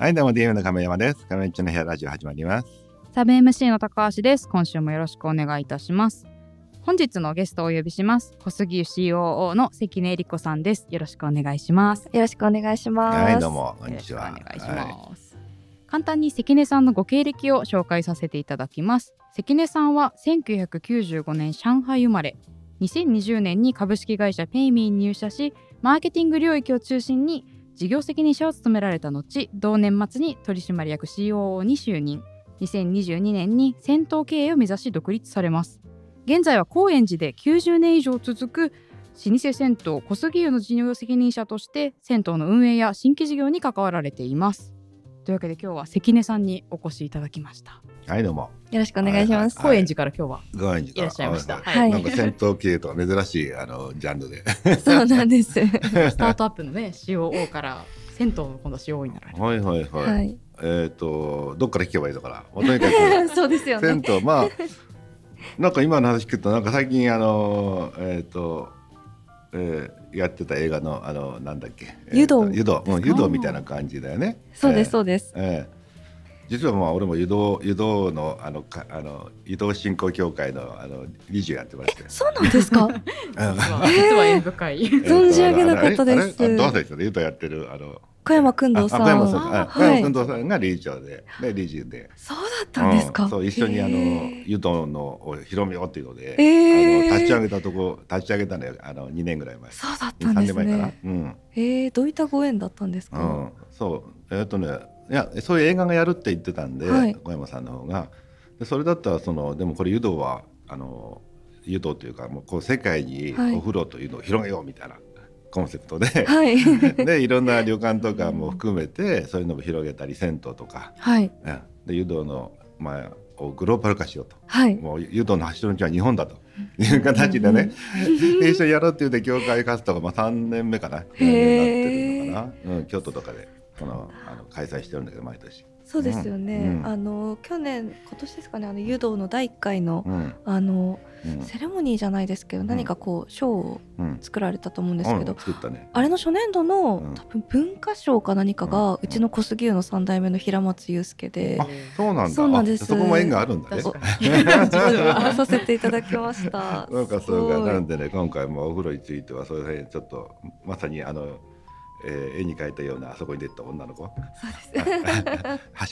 はい、どうも DM の亀山です。亀っちの部屋ラジオ始まります。サブ MC の高橋です。今週もよろしくお願いいたします。本日のゲストをお呼びします。小杉湯 COO の関根恵理子さんです。よろしくお願いします。よろしくお願いします。はい、どうも、こんにちは。よろしくお願いしはます。簡単に関根さんのご経歴を紹介させていただきます。関根さんは1995年上海生まれ、2020年に株式会社ペイミーに入社し、マーケティング領域を中心に事業責任者を務められた後、同年末に取締役 COO に就任。2022年に銭湯経営を目指し独立されます。現在は高円寺で90年以上続く老舗銭湯小杉湯の事業責任者として銭湯の運営や新規事業に関わられています。というわけで今日は関根さんにお越しいただきました。はい、どうも。よろしくお願いします。はい高円寺から今日はご縁いらっしゃいました。ははいなんか戦闘系とか珍しいあのジャンルで。そうなんです。スタートアップのね COO から銭湯の今度 COO になられた。はいはいはい。はい。えっ、とどっから聞けばいいのかな？もうとにかくそうですよね銭。湯まあなんか今の話聞くとなんか最近あのえっ、と。えーやってた映画のあのなんだっけ、湯道湯道、うん、湯道みたいな感じだよね。そうですえそうです。ーえー実はまあ俺も湯道湯道のあのかあの湯道振興協会のあの理事をやってまして。そうなんですか？うん実は実は縁深い。存じ上げなかったですどうでしょうね。ユタやってるあの小山くんどうさん。あ小山さん、はあ小山君い。堂さんが理事長で、で理事で、そうだったんですか？うんそう一緒にあのへーユトのを広めようっていうので、えーあの立ち上げたとこ立ち上げたのよ。あの二年ぐらい前。そうだったんです年前かな？ね。。うん。えー、どういったご縁だったんですか？うん。そうえっとね、いやそういう映画がやるって言ってたんで、はい小山さんの方が、でそれだったらそのでもこれ湯道はあの湯道というかもうこう世界にはいお風呂というのを広げようみたいなコンセプトで。はい。でいろんな旅館とかも含めてそういうのも広げたり銭湯とか、はい。うんで湯道の、まあ、をグローバル化しようとはい。もう湯道の発祥の地は日本だという形でね、で一緒にやろうっていうで協会活動がまあ3年目かなへー来年になってるのかな、うん、京都とかでこのあの開催してるんだけど毎年。そうですよね。うん。あの去年今年ですかね。あの湯道の第一回のうん。あのうん。セレモニーじゃないですけど、何かこう賞をうん作られたと思うんですけど、ね。あれの初年度の、うん。多分文化賞か何かが、ううんちの小杉湯の三代目の平松祐介であそうなんだ。そうなんです。あそこも縁があるんだね。させていただきました。なんかそうかなんでね今回もお風呂についてはそういうふうにちょっとまさにあの、えー絵に描いたようなあそこに出た女の子。そうです。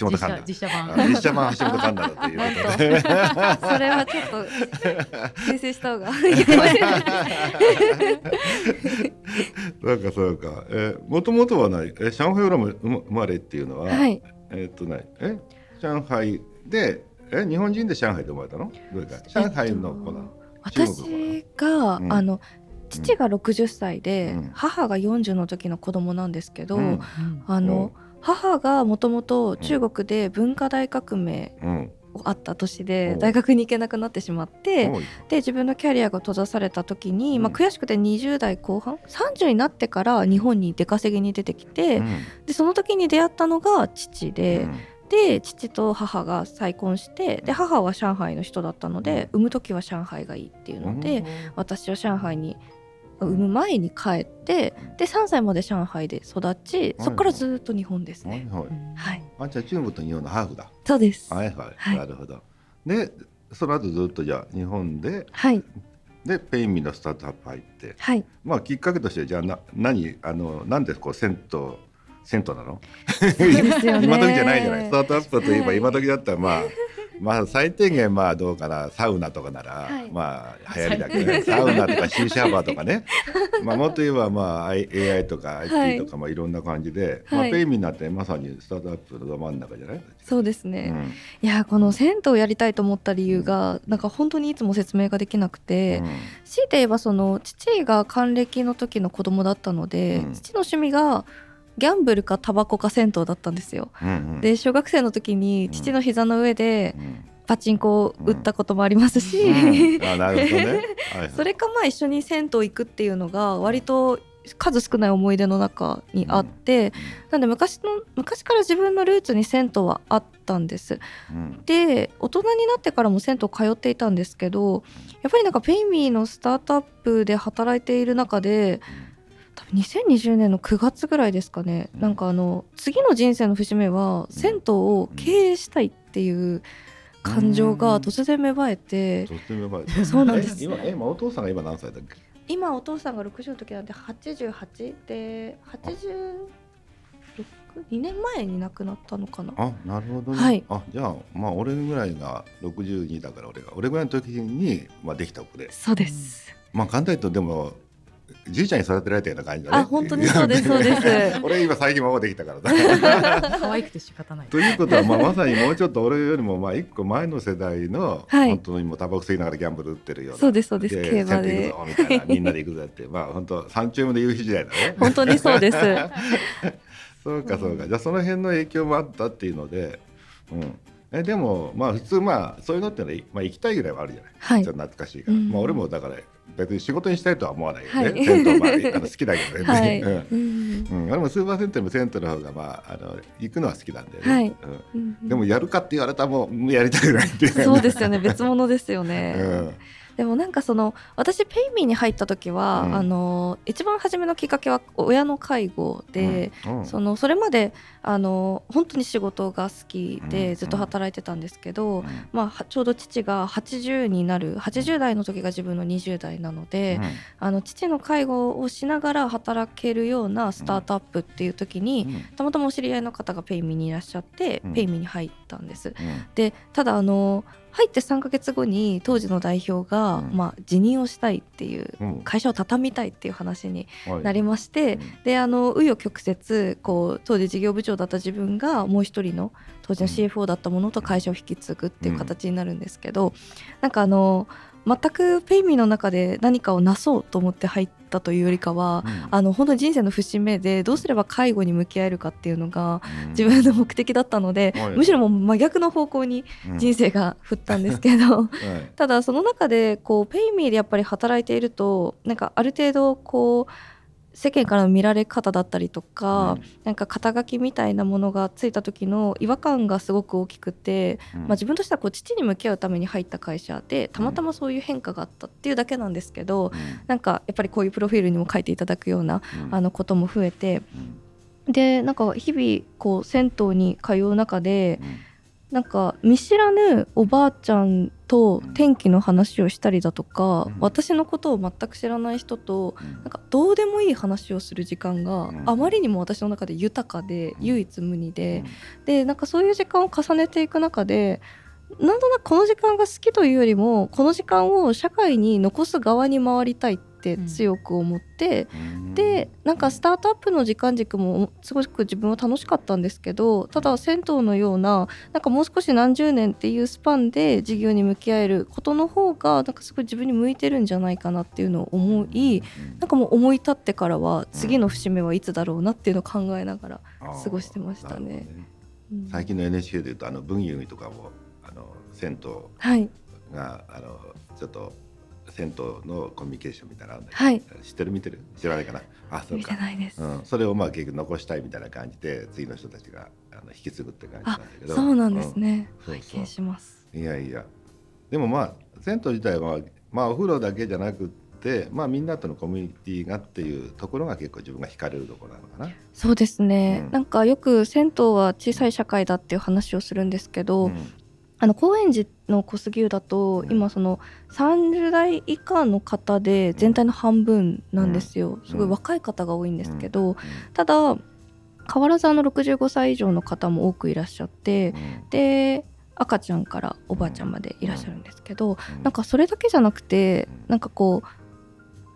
橋本環奈。実写版。あ実写版橋本環奈だということで。それはちょっと訂正した方が。なんかそうか。もともとはない？え上海生まれっていうのは、はい。えーっとねえ上海でえ日本人で上海で生まれたの？どれか。上海の子なの、私が、うん。あの父が60歳で、うん。母が40の時の子供なんですけど、うん。あの、母がもともと中国で文化大革命うん。あった年で、う。ん大学に行けなくなってしまって、で自分のキャリアが閉ざされた時に、うん。まあ、悔しくて20代後半30になってから日本に出稼ぎに出てきて、うん。でその時に出会ったのが父で、うん。で父と母が再婚してで母は上海の人だったので、産む時は上海がいいっていうので、私は上海に産む前に帰ってで3歳まで上海で育ちそこからずっと日本ですね。はいはい。はい、あじゃあ中国と日本のハーフだ。そうです。はいはい、はい。なるほど。でその後ずっとじゃあ日本ではい、でペインミのスタートアップ入って。はい、まあきっかけとしてじゃあな何あのなんでこう銭湯銭湯なの？そうですよね。今時じゃないじゃない。スタートアップといえばはい今時だったらまあまあ最低限まあどうかなサウナとかなら、はい。まあ流行りだけどね。サウナとかシーシャバーとかね。まあもっと言えばまあ AI とかはい IT とかまあいろんな感じで、まあはいペイミになってまさにスタートアップのど真ん中じゃない、そうですね。うん。いやこの銭湯をやりたいと思った理由がなんか本当にいつも説明ができなくて、強いて言えばその父が還暦の時の子供だったので、うん。父の趣味がギャンブルかタバコか銭湯だったんですよ。うんうん。で小学生の時に父の膝の上でうん。パチンコを打ったこともありますし、うん。あなるほどね。それかまあ一緒に銭湯行くっていうのが割と数少ない思い出の中にあって、なんで昔の昔から自分のルーツに銭湯はあったんです。うん。で大人になってからも銭湯通っていたんですけどやっぱりなんかペイミーのスタートアップで働いている中で多分2020年の9月ぐらいですかね、なんかあの次の人生の節目は銭湯を経営したいっていう感情が突然芽生えて、とってもやばいそうなんです。え今え今お父さんが今何歳だっけ？今お父さんが60の時なんで88で862年前に亡くなったのかな。あなるほどね、はい。あじゃあまあ俺ぐらいが62だから俺が俺ぐらいの時に、まあ、できた子で。そうです、まあ簡単に言うとでもじいちゃんに育てられたような感じだね。あ本当にそうですそうです。俺今最近孫できたからだ。可愛くて仕方ない。ということは、まあ、まさにもうちょっと俺よりもまあ一個前の世代の、はい。本当にもうタバコ吸いながらギャンブル打ってるようなそうですそうです。で競馬で。くぞみたいなみんなで行くぜって。まあ本当三丁目の夕日時代だね。本当にそうです。そうかそうか、じゃあその辺の影響もあったっていうので、うん、えでもまあ普通まあそういうのってね、まあ、行きたいぐらいはあるじゃない、はい。ちょっと懐かしいから、うん。まあ俺もだから別に仕事にしたいとは思わないよね、はい。銭湯ま好きだけどね、はい、うん。うん。もスーパー銭湯も銭湯の方がまああの行くのは好きなんだよね、はい。うん。うんでもやるかって言われたらもうやりたくないっていう。そうですよね。別物ですよね、うんでもなんかその私ペイミーに入った時は、うん。あの一番初めのきっかけは親の介護で、うん。そのそれまであの本当に仕事が好きうん。でずっと働いてたんですけど、うん。まあは、ちょうど父が80になる80代の時が自分の20代なので、あの父の介護をしながら働けるようなスタートアップっていう時に、うん。たまたまお知り合いの方がペイミーにいらっしゃって、うん。ペイミーに入ったんです。うん。でただあの入って3ヶ月後に当時の代表が、うん。まあ、辞任をしたいっていううん。会社を畳みたいっていう話にはい。なりまして、うん。であの紆余曲折こう当時事業部長だった自分がもう一人の当時の CFO だったものと会社を引き継ぐっていう形になるんですけど、なんかあの全くペイミーの中で何かをなそうと思って入ったというよりかは、うん。あの本当に人生の節目でどうすれば介護に向き合えるかっていうのがうん。自分の目的だったので、はい。むしろもう真逆の方向に人生が振ったんですけど、うんはい。ただその中でこうペイミーでやっぱり働いているとなんかある程度こう世間からの見られ方だったりとか、うん。なんか肩書きみたいなものがついた時の違和感がすごく大きくて、うん。まあ、自分としてはこう父に向き合うために入った会社でたまたまそういう変化があったっていうだけなんですけど、なんかやっぱりこういうプロフィールにも書いていただくようなうん。あのことも増えてうん。でなんか日々こう銭湯に通う中でうんなんか見知らぬおばあちゃんと天気の話をしたりだとか、うん。私のことを全く知らない人とうん。なんかどうでもいい話をする時間がうん。あまりにも私の中で豊かでうん。唯一無二で、でなんかそういう時間を重ねていく中でなんとなくこの時間が好きというよりもこの時間を社会に残す側に回りたいって強く思って、うん。でなんかスタートアップの時間軸もすごく自分は楽しかったんですけどただ銭湯のようななんかもう少し何十年っていうスパンで事業に向き合えることの方がなんかすごい自分に向いてるんじゃないかなっていうのを思いなんかもう思い立ってからは次の節目はいつだろうなっていうのを考えながら、過ごしてましたね。最近の NHK でいうとあの文遊とかもあの銭湯はい。があのちょっと銭湯のコミュニケーションみたいなのあるんだけはい。ど知ってる？見てる？知らないかな？あそう見てか、ないです、うん、それをまあ結局残したいみたいな感じで次の人たちがあの引き継ぐって感じなんあだけど。そうなんですね、うん。拝見します。いやいや。でもまあ銭湯自体はまあお風呂だけじゃなくってまあみんなとのコミュニティがっていうところが結構自分が惹かれるところなのかな。そうですね、うん。なんかよく銭湯は小さい社会だっていう話をするんですけど、うんあの高円寺の小杉湯だと、うん。今その30代以下の方で全体の半分なんですよ、すごい若い方が多いんですけど、ただ変わらずあの65歳以上の方も多くいらっしゃってうん。で赤ちゃんからおばあちゃんまでいらっしゃるんですけど、うん。なんかそれだけじゃなくてうん。なんかこう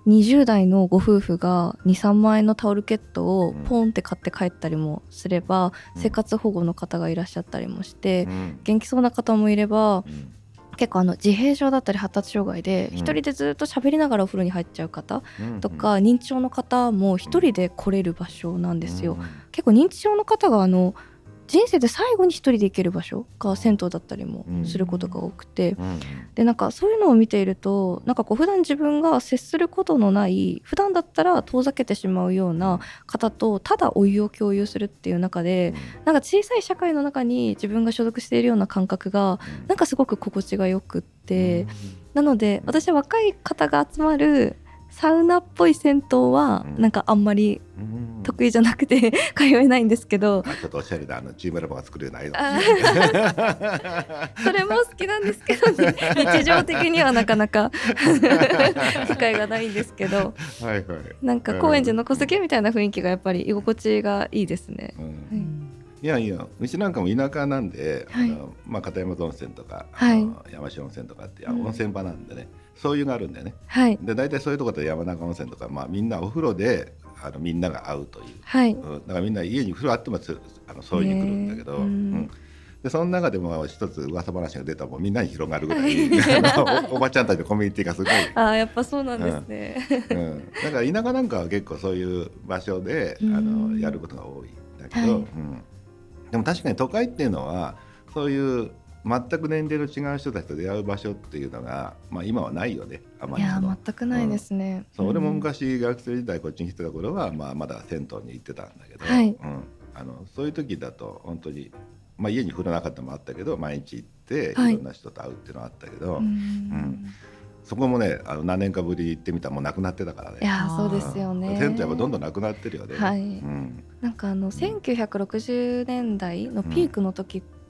20代のご夫婦が23万円のタオルケットをポンって買って帰ったりもすれば、うん。生活保護の方がいらっしゃったりもして、うん。元気そうな方もいればうん。結構あの自閉症だったり発達障害でうん。一人でずっと喋りながらお風呂に入っちゃう方うん。とか、認知症の方も一人で来れる場所なんですよ。うん。結構認知症の方があの人生で最後に一人で行ける場所が銭湯だったりもすることが多くて、うんでなんかそういうのを見ているとなんかこう普段自分が接することのない普段だったら遠ざけてしまうような方とただお湯を共有するっていう中でなんか小さい社会の中に自分が所属しているような感覚がうん。なんかすごく心地がよくって、なので私は若い方が集まるサウナっぽい銭湯はうん。なんかあんまりうん。得意じゃなくて 通えないんですけど。あちょっとおしゃれな。あのチームラボが作れないの。あ それも好きなんですけど、ね、日常的にはなかなか。機会がないんですけど。はいはい。なんか高円寺の小杉みたいな雰囲気がやっぱり居心地がいいですね。うん。うんいやいやうちなんかも田舎なんで、はい。あのまあ、片山温泉とか、はい。山下温泉とかって、あうん。温泉場なんでねそういうがあるんだよね。はい。で大体そういうところで山中温泉とか、まあ、みんなお風呂であのみんなが会うという、はい。うん、だからみんな家に風呂あってもつあのそういうに来るんだけど、うん。うん。でその中でも一つ噂話が出たらもうみんなに広がるぐらい。あのお おばちゃんたちのコミュニティがすごい。あーやっぱそうなんですね。うん、だから田舎なんかは結構そういう場所であうん。のやることが多いんだけど、はい。うん、でも確かに都会っていうのはそういう全く年齢の違う人たちと出会う場所っていうのが、まあ、今はないよねあまいやりそのー全くないですね。そう俺もうん。昔学生時代こっちに来てた頃は、まあ、まだ銭湯に行ってたんだけど、はい。うん、あのそういう時だと本当に、まあ、家に風呂なかったのもあったけど毎日行ってはい。いろんな人と会うっていうのはあったけど、うん。そこもねあの何年かぶり行ってみたらもうなくなってたからね。いやーそうですよね。銭湯やっぱどんどんなくなってるよね。はい。うん。なんかあの1960年代のピークの時って、うん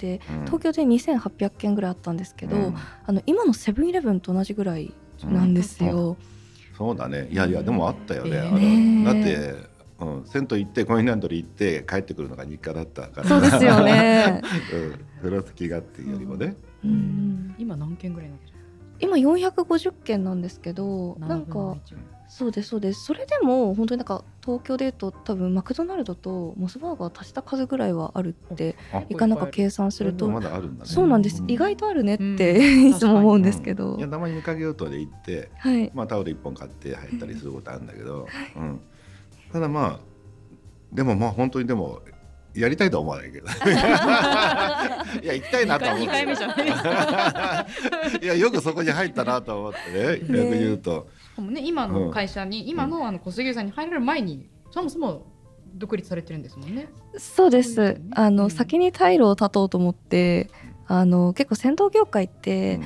東京で2800件ぐらいあったんですけど、うん。あの今のセブンイレブンと同じぐらいなんですよ。そうだね。いやいやでもあったよね。えー。あのねだって、うん、銭湯行ってコインランドリー行って帰ってくるのが日課だったから。そうですよね。うん、風呂付きがっていうよりもね、うん。今何件ぐらいなん？ですか今450件なんですけどなんかそうですそうです。それでも本当になんか東京でいうと多分マクドナルドとモスバーガー足した数ぐらいはあるってあいかなんか計算すると。まだあるんだね。そうなんです、うん。意外とあるねって、うん。いつも思うんですけど、いやたまに見かけようとで行って、はい。まあ、タオル一本買って入ったりすることあるんだけど、うん、ただまあでもまあ本当にでもやりたいとは思わないけど。いや行きたいなとは思って二回目じゃないですか。いやよくそこに入ったなと思ってね逆に言うと、もね今の会社に、今のあの小杉さんに入られる前にそもそも独立されてるんですもんね。そうです。あの、うん。先に退路を断とうと思ってあの結構戦闘業界って、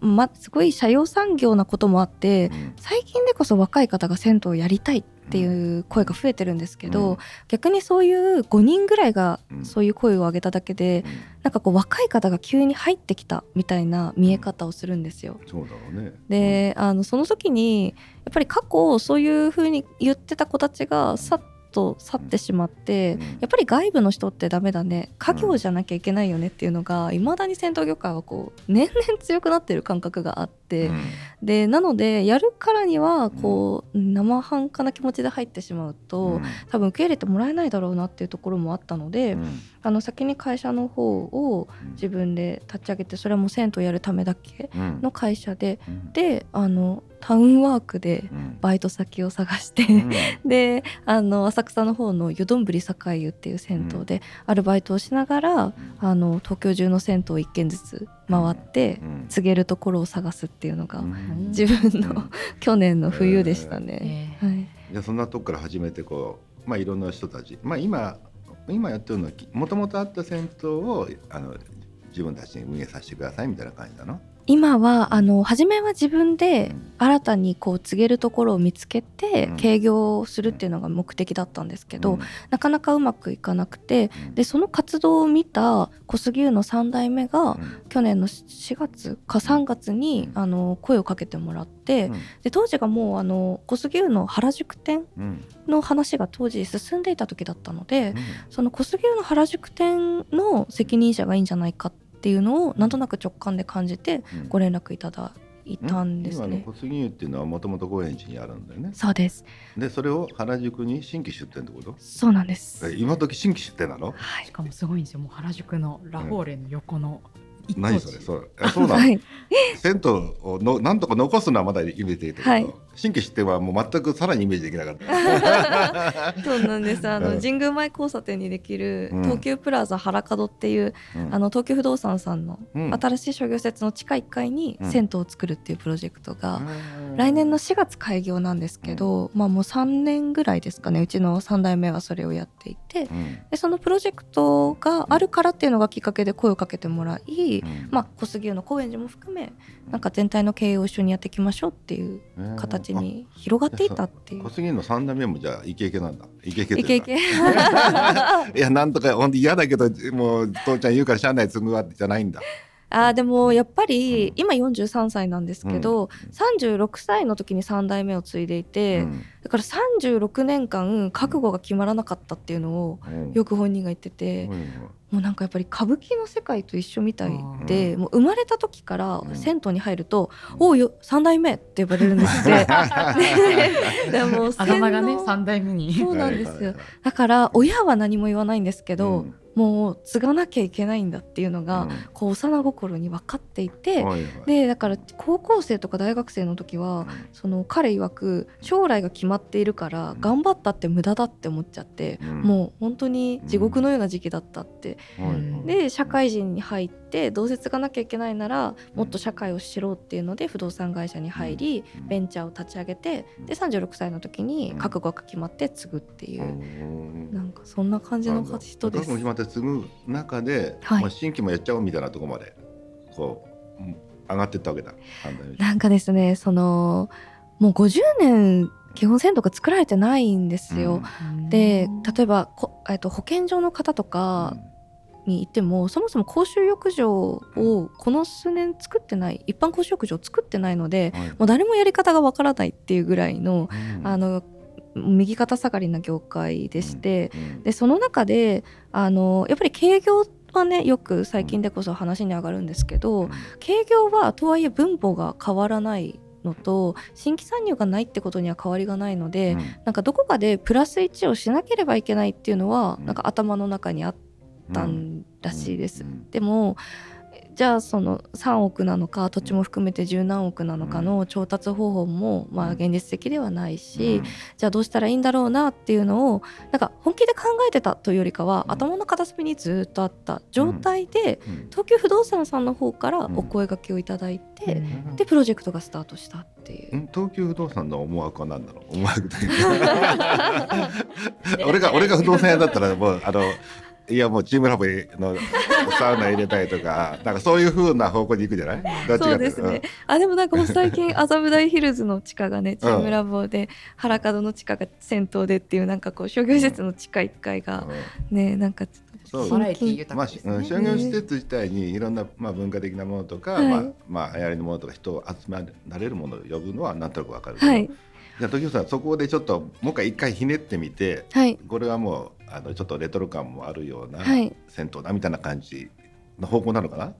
ま、すごい社用産業なこともあってうん。最近でこそ若い方が銭湯をやりたいっていう声が増えてるんですけど、うん。逆にそういう5人ぐらいがうん。そういう声を上げただけで、なんかこう若い方が急に入ってきたみたいな見え方をするんですよ。そうだろうね。で、あのその時にやっぱり過去そういうふうに言ってた子たちがさっと去ってしまって、うん。やっぱり外部の人ってダメだね。家業じゃなきゃいけないよねっていうのがいまだに戦闘業界はこう年々強くなってる感覚があって、うん。でなのでやるからにはこう生半可な気持ちで入ってしまうと、うん。多分受け入れてもらえないだろうなっていうところもあったので、うん。あの先に会社の方を自分で立ち上げてそれはもう銭湯やるためだけうん。の会社でうん。であのタウンワークでうん。バイト先を探して、うん。であの浅草の方の湯どんぶり栄湯っていう銭湯でアルバイトをしながら、あの東京中の銭湯を1軒ずつ回って、うん。告げるところを探すっていうのが、うん。自分のうん。去年の冬でしたね。えはい、でそんなとこから始めてこう、まあ、いろんな人たち、まあ、今今やってるのはもともとあった銭湯をあの自分たちに運営させてくださいみたいな感じなの？今はあの初めは自分でうん新たにこう告げるところを見つけてうん。営業をするっていうのが目的だったんですけど、うん。なかなかうまくいかなくてでその活動を見た小杉湯の3代目がうん。去年の4月か3月にあの声をかけてもらってで当時がもうあの小杉湯の原宿店うん。の話が当時進んでいた時だったのでうん。その小杉湯の原宿店の責任者がいいんじゃないかっていうのをなんとなく直感で感じてうん。ご連絡いただいたんですね。今の小杉湯っていうのはもともと高円寺にあるんだよね。そうです。でそれを原宿に新規出店ってこと？そうなんです。え今時新規出店なの？はい。しかもすごいんですよ。もう原宿のラフォーレの横の一等何地それ？そう。えそうなの、はい、銭湯をのなんとか残すのはまだイメージできたけど、はい新規出店はもう全くさらにイメージできなかった。そうなんです。あうん。の神宮前交差点にできるうん。東急プラザ原門っていう、うん。あの東急不動産さんのうん。新しい商業施設の地下1階にうん。銭湯を作るっていうプロジェクトが、うん。来年の4月開業なんですけど、まあもう3年ぐらいですかね。うちの3代目はそれをやっていてうん。でそのプロジェクトがあるからっていうのがきっかけで声をかけてもらい、うん。まあ、小杉湯の高円寺も含めなんか全体の経営を一緒にやっていきましょうっていううん。形ちに広がっていたっていう。小。杉の三代目もじゃあイケイケなんだ。イケイケといけいうか いやなんとかほんと嫌だけどもう父ちゃん言うから車内継ぐわじゃないんだあーでもやっぱり今43歳なんですけど、36歳の時に3代目を継いでいて、うん。だから36年間覚悟が決まらなかったっていうのをうん。よく本人が言ってて、うん。もうなんかやっぱり歌舞伎の世界と一緒みたいうで、ん。もう生まれた時からうん。銭湯に入ると「おうよ3代目」って呼ばれるんですって。でもあだ名がね洗脳三代目に。そうなんですよ。だから親は何も言わないんですけど、うんもう継がなきゃいけないんだっていうのが、うん。こう幼心に分かっていて、はいはい。でだから高校生とか大学生の時はその彼曰く将来が決まっているからうん。頑張ったって無駄だって思っちゃって、うん。もう本当に地獄のような時期だったって、で社会人に入ってどうせ継がなきゃいけないならもっと社会を知ろうっていうので不動産会社に入りうん。ベンチャーを立ち上げてで36歳の時に覚悟が決まって継ぐっていうう、ん。なんかそんな感じの人です。覚悟決。まって継ぐ中で、はい。まあ、新規もやっちゃおうみたいなところまでこううん上がってったわけだ。なんかですねそのもう50年基本銭湯が作られてないんですよ。で例えばこ、えっと、保健所の方とかに行っても、そもそも公衆浴場をこの数年作ってない一般公衆浴場を作ってないのではい。もう誰もやり方がわからないっていうぐらいのうん。あの右肩下がりな業界でして、うん。でその中であのやっぱり経業はねよく最近でこそ話に上がるんですけど、経業はとはいえ分母が変わらないのと新規参入がないってことには変わりがないので、なんかどこかでプラス1をしなければいけないっていうのは、うん。なんか頭の中にあったうんんらしいです。うん。でもじゃあその3億なのか土地も含めて十何億なのかの調達方法もまあ現実的ではないし、じゃあどうしたらいいんだろうなっていうのをなんか本気で考えてたというよりかは、うん。頭の片隅にずっとあった状態で、うん。東急不動産さんの方からお声掛けをいただいて、うん。でプロジェクトがスタートしたっていう。ん。東急不動産の思惑は何だろう？思惑 俺が俺が不動産屋だったらもうあのいやもうチームラボのサウナ入れたいとかなんかそういう風な方向に行くじゃない？そうですね。あでもなんか最近麻布台ヒルズの地下がねチームラボで原門の地下が銭湯でっていうなんかこう商業施設の地下1階がうん。ねなんかちょっとそう。バラエティ近豊まあ、かですねうん商業施設自体にいろんな、まあ、文化的なものとか、はい。まあまあ流行りのものとか人を集められるものを呼ぶのはなんとなくわかるけど、はいじゃあ時生さんそこでちょっともう一回一回ひねってみてはい。これはもうあのちょっとレトロ感もあるようなはい。銭湯だみたいな感じの方向なのかな、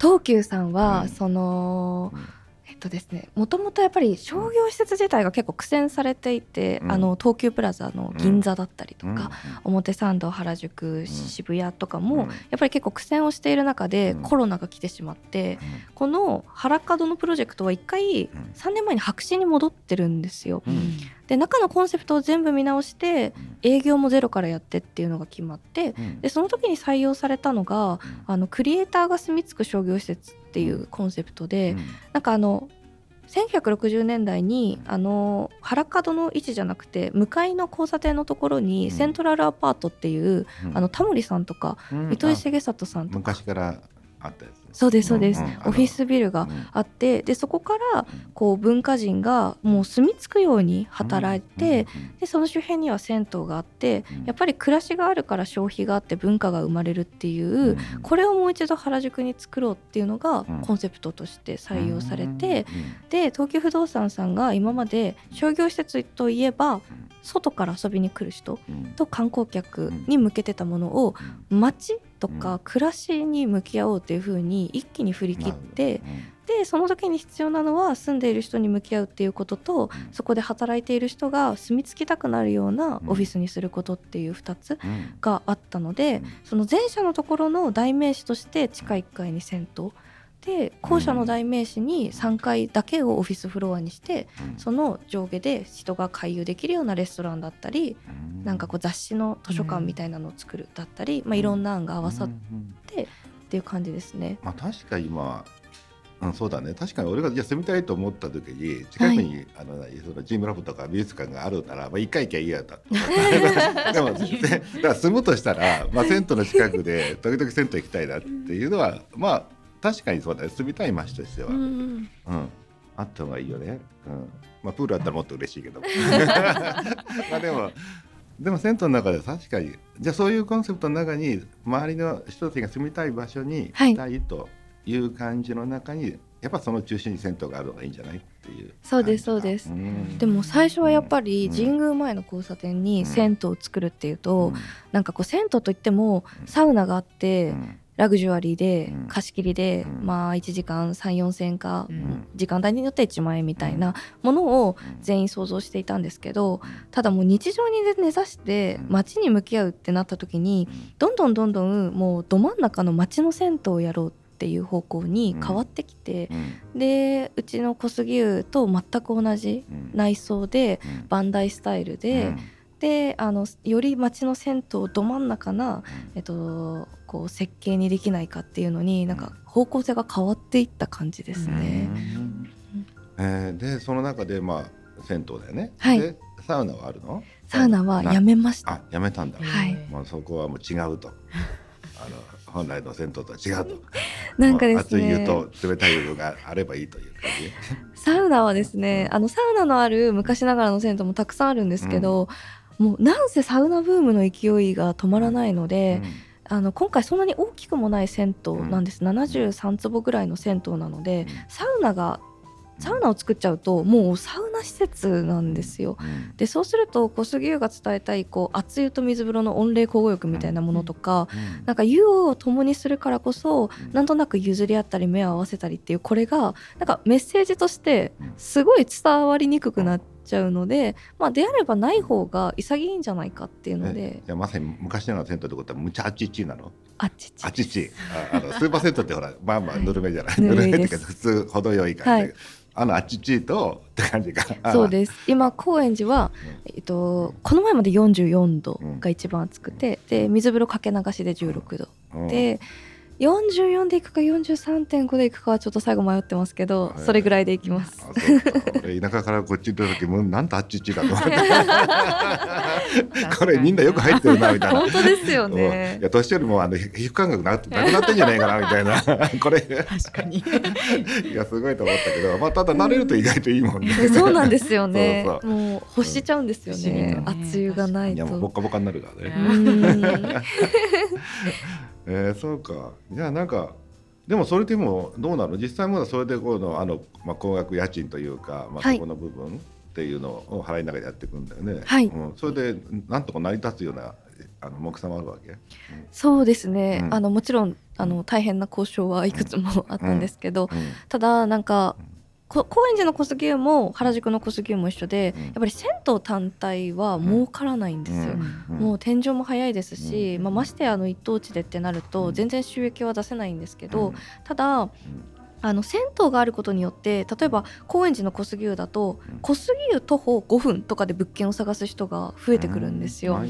東急さんは、うん。そのうんえっとですねもともとやっぱり商業施設自体が結構苦戦されていて、うん。あの東急プラザの銀座だったりとうんか、表参道原宿渋谷とかも、うん。やっぱり結構苦戦をしている中で、うん。コロナが来てしまってこの原門のプロジェクトは一回3年前に白紙に戻ってるんですよ。うんで中のコンセプトを全部見直して営業もゼロからやってっていうのが決まってうん。でその時に採用されたのがあのクリエイターが住み着く商業施設っていうコンセプトで、なんかあの1960年代にあの原門の位置じゃなくて向かいの交差点のところにうん。セントラルアパートっていう、うん。あのタモリさんとかうん。糸井重里さんあとか。昔からあったやつそうですそうです、んんオフィスビルがあってでそこからこう文化人がもう住み着くように働いて、でその周辺には銭湯があってうん。やっぱり暮らしがあるから消費があって文化が生まれるっていう、これをもう一度原宿に作ろうっていうのがうん。コンセプトとして採用されて、で東急不動産さんが今まで商業施設といえば外から遊びに来る人と観光客に向けてたものを街とか暮らしに向き合おうっていう風に一気に振り切ってでその時に必要なのは住んでいる人に向き合うっていうこととそこで働いている人が住み着きたくなるようなオフィスにすることっていう2つがあったのでその前者のところの代名詞として地下1階に銭湯で後者の代名詞に3階だけをオフィスフロアにしてその上下で人が回遊できるようなレストランだったりなんかこう雑誌の図書館みたいなのを作るだったり、まあ、いろんな案が合わさってっていう感じですね。まあ確か今うん、そうだね。確かに俺がじゃあ住みたいと思った時に近くに、あのそのチームラボとか美術館があるなら、まあ、一回行きゃいいやだ でもでだから住むとしたら、まあ、銭湯の近くで時々銭湯行きたいなっていうのはまあ確かにそうだね。住みたい街としては、ううん。ん。あった方がいいよね。うん。まあプールあったらもっと嬉しいけど。まあでもでも銭湯の中で確かにじゃあそういうコンセプトの中に周りの人たちが住みたい場所にしたいという感じの中に、やっぱその中心に銭湯があるのがいいんじゃないっていうそうですそうです。でも最初はやっぱり神宮前の交差点に銭湯を作るっていうと、うん、なんかこう銭湯といってもサウナがあって、うんラグジュアリーで貸し切りで、うん、まあ1時間34千か、うん、時間帯によって1万円みたいなものを全員想像していたんですけどただもう日常に根ざして街に向き合うってなった時にどんどんどんどんもうど真ん中の街の銭湯をやろうっていう方向に変わってきて、うん、でうちの小杉湯と全く同じ内装で、バンダイスタイルで。であのより町の銭湯ど真ん中な、えっと、こう設計にできないかっていうのになんか方向性が変わっていった感じですね。えー、でその中でまあ銭湯だよね。はい、サウナはあるの？サウナはやめました。あやめたんだ。はい。まあそこはもう違うと。あの本来の銭湯とは違うと。なんかですね。熱い湯と冷たい湯があればいいという感じ？サウナはですね、あのサウナのある昔ながらの銭湯もたくさんあるんですけど、うん、もうなんせサウナブームの勢いが止まらないので。うん、あの今回そんなに大きくもない銭湯なんです、うん、73坪ぐらいの銭湯なので、サウナがサウナを作っちゃうともうサウナ施設なんですよ。うん、でそうすると小杉湯が伝えたいこう熱湯と水風呂の温冷交互浴みたいなものとか、うん、なんか湯を共にするからこそ、うん、なんとなく譲り合ったり目を合わせたりっていうこれがなんかメッセージとしてすごい伝わりにくくなっちゃうので、まあ、であればない方が潔いんじゃないかっていうので。じゃまさに昔の銭湯ってことはむちゃあっちちなの？あっちち。あっちち。あのスーパー銭湯ってほら まあまあぬるめじゃない、ぬるめっていうか普通程よい感じ、はい。あのあっちちとって感じか。そうです。今高円寺は、えっと、この前まで44度が一番暑くて、で水風呂かけ流しで16度、で44でいくか43.5でいくかはちょっと最後迷ってますけど、それぐらいでいきます。田舎からこっち行った時もなんとあっちっちだと思って これみんなよく入ってるなみたいな。本当ですよね。いや年寄りもあの皮膚感覚なくなってんじゃないかなみたいな これ確かに いやすごいと思ったけど、まあただ慣れると意外といいもんね。そうなんですよね。そうそうもう欲しちゃうんですよね。熱湯がないと。いやもうボッカボカになるからね。えー、そうかじゃあなんかでもそれでもどうなの？実際もそれでこのあの、まあ、高額家賃というか、まあ、そこの部分っていうのを払いながらやっていくんだよね、はい。うん、それでなんとか成り立つようなあの目算もあるわけ、うん、そうですね、うん、あのもちろんあの大変な交渉はいくつもあったんですけど、ただなんか高円寺の小杉湯も原宿の小杉湯も一緒で、うん、やっぱり銭湯単体は儲からないんですよ、うん、もう天井も早いですし、まあ、ましてあの一等地でってなると全然収益は出せないんですけど、ただあの銭湯があることによって例えば高円寺の小杉湯だと小杉湯徒歩5分とかで物件を探す人が増えてくるんですよ、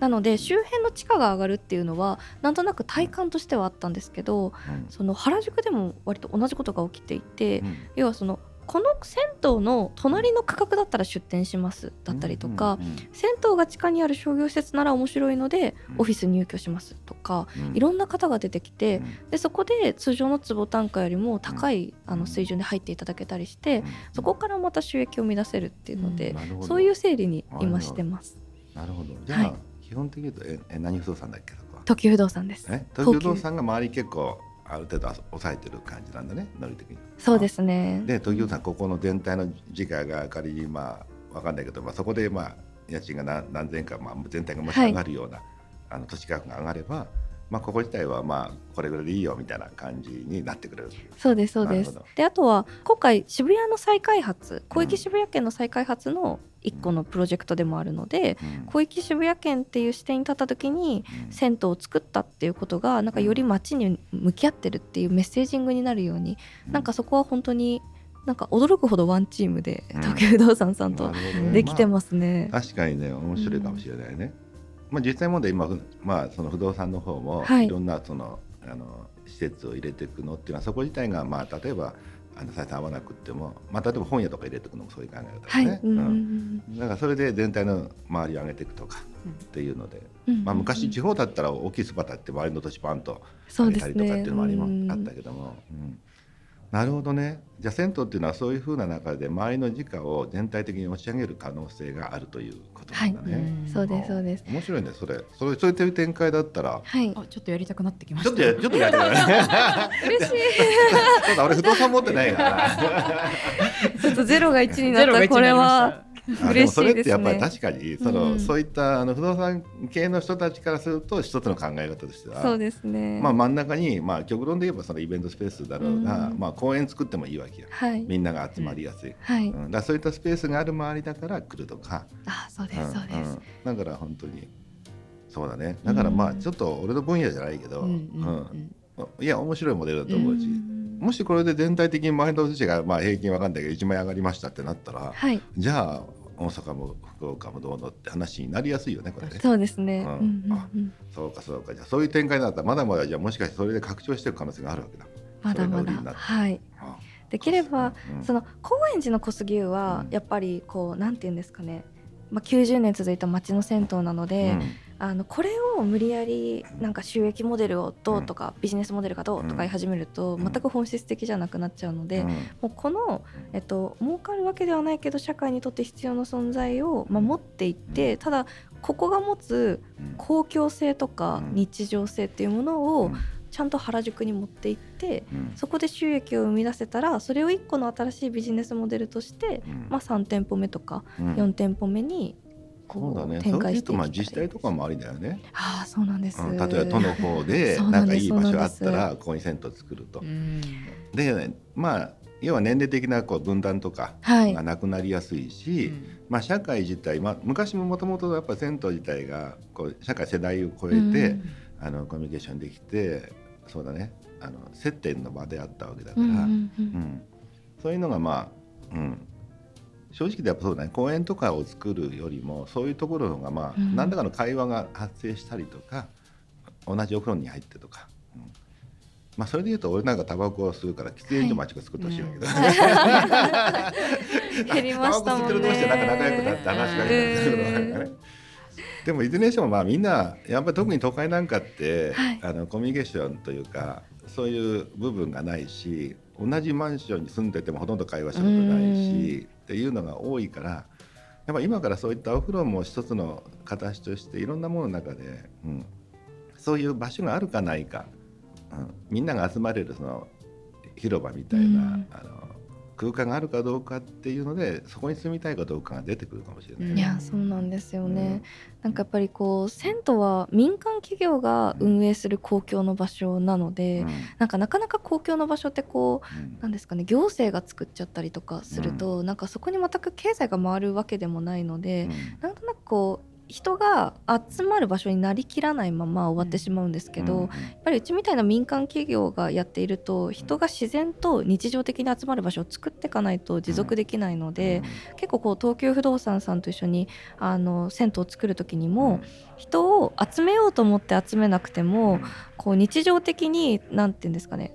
なので周辺の地価が上がるっていうのはなんとなく体感としてはあったんですけど、うん、その原宿でも割と同じことが起きていて、うん、要はそのこの銭湯の隣の区画だったら出店しますだったりとか、うんうんうん、銭湯が地下にある商業施設なら面白いので、オフィス入居しますとか、うん、いろんな方が出てきて、うん、でそこで通常の坪単価よりも高い、あの水準で入っていただけたりして、そこからまた収益を生み出せるっていうので、そういう整理に今してます。なるほど。じゃあ、はい、基本的に言うとえ何不動産だっけ東急不動産です。東急不動産が周り結構ある程度抑えてる感じなんだねノリ的に。そうですね。で東京さんここの全体の時価が仮にまあ分かんないけど、まあ、そこでまあ家賃が何何千か、まあ、全体がもし上がるような、はい、あの土地価格が上がればまあ、ここ自体はまあこれぐらいでいいよみたいな感じになってくれる。そうですそうです。であとは今回渋谷の再開発広域渋谷圏の再開発の一個のプロジェクトでもあるので、うん、広域渋谷圏っていう視点に立った時に、銭湯を作ったっていうことがなんかより街に向き合ってるっていうメッセージングになるように、うん、なんかそこは本当になんか驚くほどワンチームで東京不動産さんと できてますね。まあ、確かにね面白いかもしれないね。まあ、実際問題今、まあ、その不動産の方もい。ろんなその、あの施設を入れていくのっていうのはそこ自体が、まあ、例えばあの採算合わなくても、まあ、例えば本屋とか入れていくのもそういう考え方ですね、はい、うん、だからそれで全体の周りを上げていくとかっていうので、うん、まあ、昔地方だったら大きいスパタって周りの土地パンと上げたりとかっていうのもあり、ね、あったけども、うん、なるほどね。じゃあ銭湯っていうのはそういうふうな中で周りの時価を全体的に押し上げる可能性があるということなんだね。うんそうですそうです。面白いねそれ。それそういう展開だったら。はい。あちょっとやりたくなってきまちょっとしたやちょっとやってくれない嬉しい。ただ俺不動産持ってないから ちょっとゼロが1になった。これはでもそれってやっぱり確かにその、うん。そういったあの不動産系の人たちからすると一つの考え方としてはそうですね。まあ、真ん中に、まあ、極論で言えばそのイベントスペースだろうが、うん。まあ、公園作ってもいいわけよ。はい。みんなが集まりやすい、はい。うん、だそういったスペースがある周りだから来るとか、あそうですんそうです。うんだから本当にそうだね。だからまあうんちょっと俺の分野じゃないけど、うんいや面白いモデルだと思うし、うんもしこれで全体的に周りの土地がまあ平均わかんないけど1万円上がりましたってなったら、はい。じゃあ大阪も福岡もどうのって話になりやすいよねこれね。そうですね。うん。うんうんあうん。そうかそうか。じゃあそういう展開になったらまだまだじゃあもしかしてそれで拡張していく可能性があるわけだ。まだまだ。はい。あできればうん。その高円寺の小杉湯はうん。やっぱりこうなんて言うんですかね。まあ90年続いた町の銭湯なので、うんあのこれを無理やりなんか収益モデルをどうとか、ビジネスモデルがどうとか言い始めると、うん。全く本質的じゃなくなっちゃうので、うん。もうこの、えっと、儲かるわけではないけど社会にとって必要な存在を守っていって、ただここが持つうん。公共性とかうん。日常性っていうものうをん。ちゃんと原宿に持っていってうん。そこで収益を生み出せたらそれを1個の新しいビジネスモデルとして、うん。まあ、3店舗目とかうん。4店舗目にこうそうだね。そ展開していきまあ自治体とかもありだよね。ああそうなんです、うん例えば都の方でなんかいい場所あったらここに銭湯作ると。う。ん。でまあ要は年齢的なこう分断とかはい。がなくなりやすいし、まあ社会自体まあ昔ももともとやっぱ銭湯自体がこう社会世代を超えて、うん。あのコミュニケーションできてそうだね。あの接点の場であったわけだから。うんうんううん。ん。そういうのがまあ、うん、正直でやっぱそうだね。公園とかを作るよりもそういうところの方がまあ、うん。何らかの会話が発生したりとか同じお風呂に入ってとか、うん。まあそれで言うと俺なんかタバコを吸うから喫煙所町が作ってほしいんだけど、減りましたもんね。タバコ吸ってる同士でなんか仲良くなって話があるんだけど。なん。かねでもいずれにしてもまあみんなやっぱり特に都会なんかって、はい。あのコミュニケーションというかそういう部分がないし同じマンションに住んでてもほとんど会話したことないしっていうのが多いからやっぱ今からそういったお風呂も一つの形としていろんなものの中で、うん、そういう場所があるかないか、うん、みんなが集まれるその広場みたいな、うん。あの空間があるかどうかっていうのでそこに住みたいかどうかが出てくるかもしれない。うん。いやそうなんですよね、なんかやっぱりこう銭湯は民間企業が運営する公共の場所なので、うん。なんかなかなか公共の場所ってこううん。なんですかね行政が作っちゃったりとかすると、なんかそこに全く経済が回るわけでもないので、なんとなくこう人が集まる場所になりきらないまま終わってしまうんですけど、うん。やっぱりうちみたいな民間企業がやっていると人が自然と日常的に集まる場所を作っていかないと持続できないので、結構こう東急不動産さんと一緒にあの銭湯を作る時にも、人を集めようと思って集めなくても、こう日常的に何て言うんですかね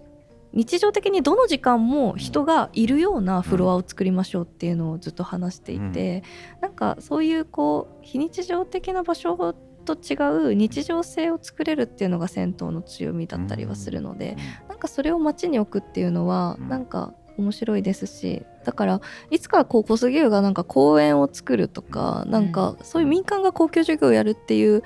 日常的にどの時間も人がいるようなフロアを作りましょうっていうのをずっと話していて、なんかそういうこう非日常的な場所と違う日常性を作れるっていうのが銭湯の強みだったりはするので、なんかそれを街に置くっていうのはうん。なんか面白いですしだからいつかこう小杉湯がなんか公園を作るとかなんかそういう民間が公共事業をやるっていううん。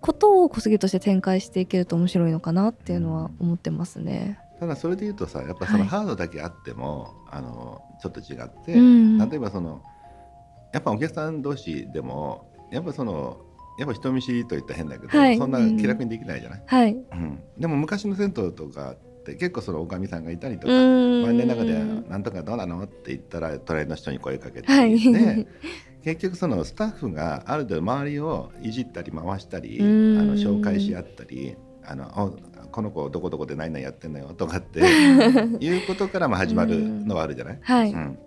ことを小杉湯として展開していけると面白いのかなっていうのは思ってますね。ただそれで言うとさやっぱそのはい。ハードだけあっても、あのちょっと違って、うん例えばそのやっぱお客さん同士でもやっぱそのやっぱ人見知りといったら変だけど、はい。そんな気楽にできないじゃない、はい、うん。でも昔の銭湯とかって結構そのおかみさんがいたりとか、うん。周りの中で「なんとかどうなの?」って言ったら隣の人に声かけて、はい。で結局そのスタッフがある程度周りをいじったり回したりあうん。の紹介し合ったりあのあこの子どこどこで何々やってんのよとかって いうことからも始まるのはあるじゃない、はい、うん。